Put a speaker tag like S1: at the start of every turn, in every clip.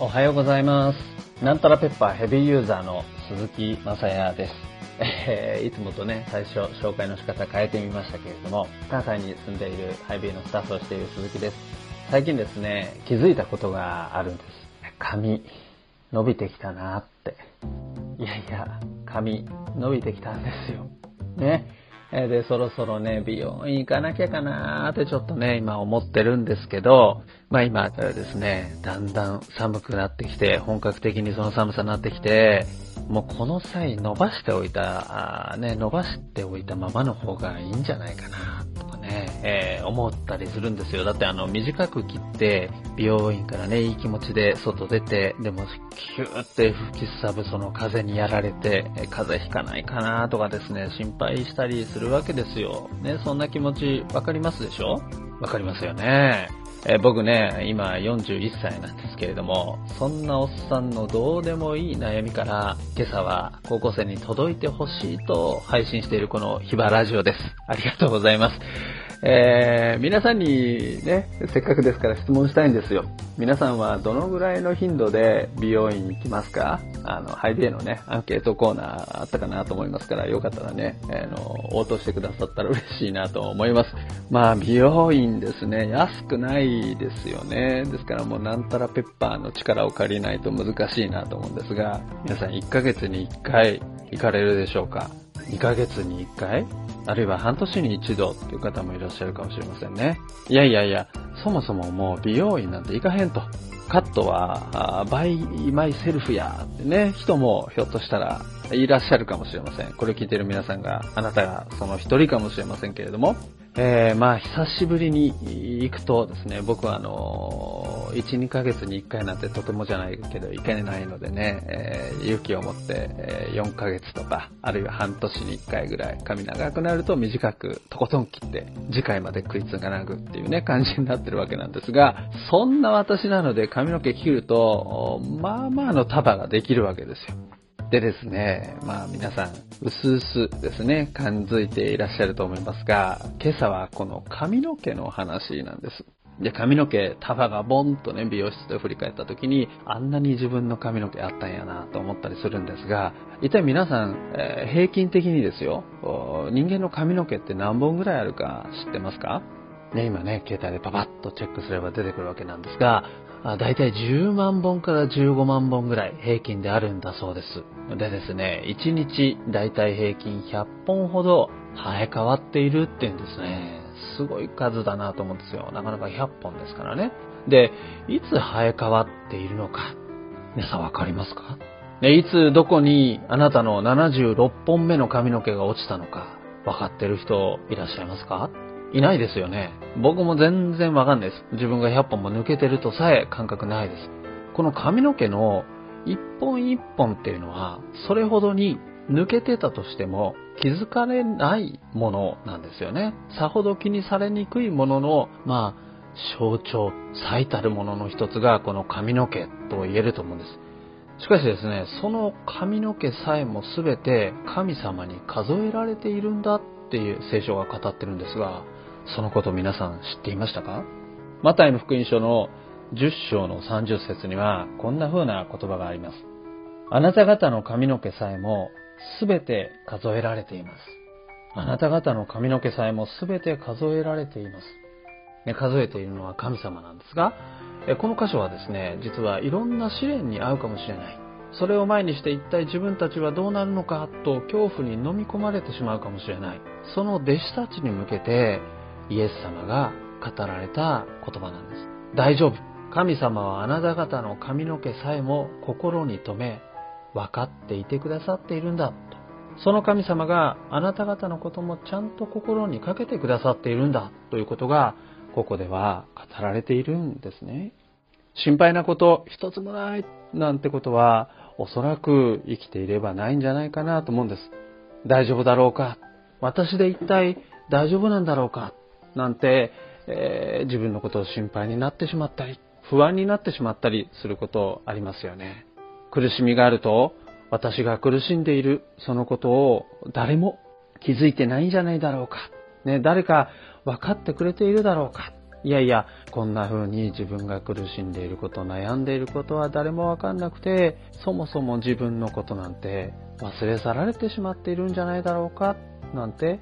S1: おはようございます。なんたらペッパーヘビーユーザーの鈴木正也です。えーいつもとね、最初紹介の仕方変えてみましたけれども、関西に住んでいるハイビーのスタッフをしている鈴木です。最近ですね、気づいたことがあるんです。髪、伸びてきたなって。いやいや、髪、伸びてきたんですよ。ね。で、そろそろね、美容院行かなきゃかなーってちょっとね、今思ってるんですけど、まあ今ですね、だんだん寒くなってきて、本格的にその寒さになってきて、もうこの際伸ばしておいた、ね、伸ばしておいたままの方がいいんじゃないかな、とかね、えー思ったりするんですよ。だってあの、短く切って、美容院からね、いい気持ちで外出て、でも、キューって吹きすさぶその風にやられて、え風邪ひかないかなとかですね、心配したりするわけですよ。ね、そんな気持ちわかりますでしょ？わかりますよね。えー僕ね、今41歳なんですけれども、そんなおっさんのどうでもいい悩みから、今朝は高校生に届いてほしいと配信しているこのヒバラジオです。ありがとうございます。えー皆さんにね、せっかくですから質問したいんですよ。皆さんはどのぐらいの頻度で美容院に行きますか？あの、ハイデーのね、アンケートコーナーあったかなと思いますから、よかったらね、あの、応答してくださったら嬉しいなと思います。まあ、美容院ですね、安くないですよね。ですからもうなんたらペッパーの力を借りないと難しいなと思うんですが、皆さん1ヶ月に1回行かれるでしょうか？?2 ヶ月に1回？あるいは半年に一度っていう方もいらっしゃるかもしれませんね。いやいやいや、そもそももう美容院なんて行かへんと。カットは、バイマイセルフやってね、人もひょっとしたらいらっしゃるかもしれません。これ聞いてる皆さんが、あなたがその一人かもしれませんけれども、えー、まあ久しぶりに行くとですね、僕はあのー、1、2ヶ月に1回なんてとてもじゃないけど行けないのでね、えー勇気を持って、えー4ヶ月とか、あるいは半年に1回ぐらい、髪長くなると短くとことん切って、次回まで食いつがなくっていうね、感じになってるわけなんですが、そんな私なので髪の毛切ると、まあまあの束ができるわけですよ。でですね、まあ皆さん、うすうすですね、感づいていらっしゃると思いますが、今朝はこの髪の毛の話なんです。で、髪の毛、束がボンとね、美容室で振り返った時に、あんなに自分の髪の毛あったんやなと思ったりするんですが、一体皆さん、えー平均的にですよ、人間の髪の毛って何本ぐらいあるか知ってますか？ね、今ね、携帯でパパッとチェックすれば出てくるわけなんですが、だいたい10万本から15万本ぐらい平均であるんだそうです。でですね、1日だいたい平均100本ほど生え変わっているっていうんですね。すごい数だなと思うんですよ。なかなか100本ですからね。で、いつ生え変わっているのか、皆さんわかりますか？ね、いつどこにあなたの76本目の髪の毛が落ちたのか、わかってる人いらっしゃいますか？いないですよね。僕も全然わかんないです。自分が100本も抜けてるとさえ感覚ないです。この髪の毛の一本一本っていうのは、それほどに抜けてたとしても気づかれないものなんですよね。さほど気にされにくいものの、まあ、象徴、最たるものの一つがこの髪の毛と言えると思うんです。しかしですね、その髪の毛さえも全て神様に数えられているんだっていう聖書が語ってるんですが、そのこと皆さん知っていましたか？マタイの福音書の10章の30節にはこんな風な言葉があります。あなた方の髪の毛さえも全て数えられています。あなた方の髪の毛さえも全て数えられています。ね、数えているのは神様なんですが、えこの箇所はですね、実はいろんな試練に遭うかもしれない。それを前にして一体自分たちはどうなるのかと恐怖に飲み込まれてしまうかもしれない。その弟子たちに向けてイエス様が語られた言葉なんです。大丈夫。神様はあなた方の髪の毛さえも心に留め、分かっていてくださっているんだと。その神様があなた方のこともちゃんと心にかけてくださっているんだということがここでは語られているんですね。心配なこと一つもないなんてことはおそらく生きていればないんじゃないかなと思うんです。大丈夫だろうか？私で一体大丈夫なんだろうか？なんて、えー自分のことを心配になってしまったり、不安になってしまったりすることありますよね。苦しみがあると、私が苦しんでいるそのことを誰も気づいてないんじゃないだろうか。ね、誰か分かってくれているだろうか。いやいや、こんな風に自分が苦しんでいること、悩んでいることは誰もわかんなくて、そもそも自分のことなんて忘れ去られてしまっているんじゃないだろうか、なんて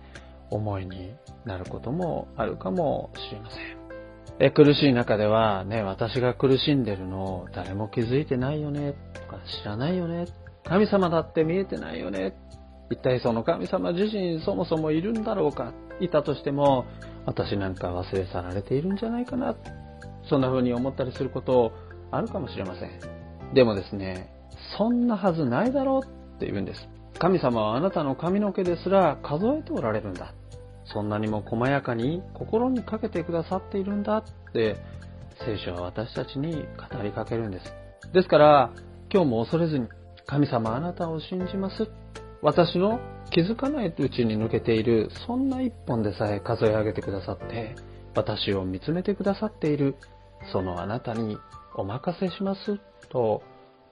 S1: 思いになることもあるかもしれません。え苦しい中ではね、私が苦しんでるのを誰も気づいてないよね、とか知らないよね、神様だって見えてないよね、一体その神様自身そもそもいるんだろうかいたとしても、私なんか忘れ去られているんじゃないかな。そんな風に思ったりすることあるかもしれません。でもですね、そんなはずないだろうって言うんです。神様はあなたの髪の毛ですら数えておられるんだ。そんなにも細やかに心にかけてくださっているんだって聖書は私たちに語りかけるんです。ですから、今日も恐れずに神様あなたを信じます私の気づかないうちに抜けている、そんな一本でさえ数え上げてくださって、私を見つめてくださっている、そのあなたにお任せします、と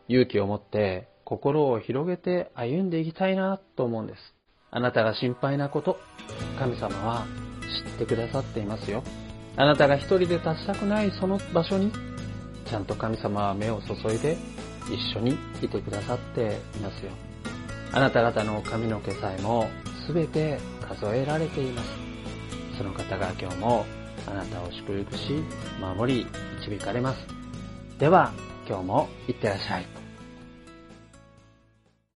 S1: 勇気を持って心を広げて歩んでいきたいなと思うんです。あなたが心配なこと、神様は知ってくださっていますよ。あなたが一人で立ちたくないその場所に、ちゃんと神様は目を注いで一緒にいてくださっていますよ。あなた方の髪の毛さえも全て数えられています。その方が今日もあなたを祝福し、守り、導かれます。では、今日もいってらっしゃい。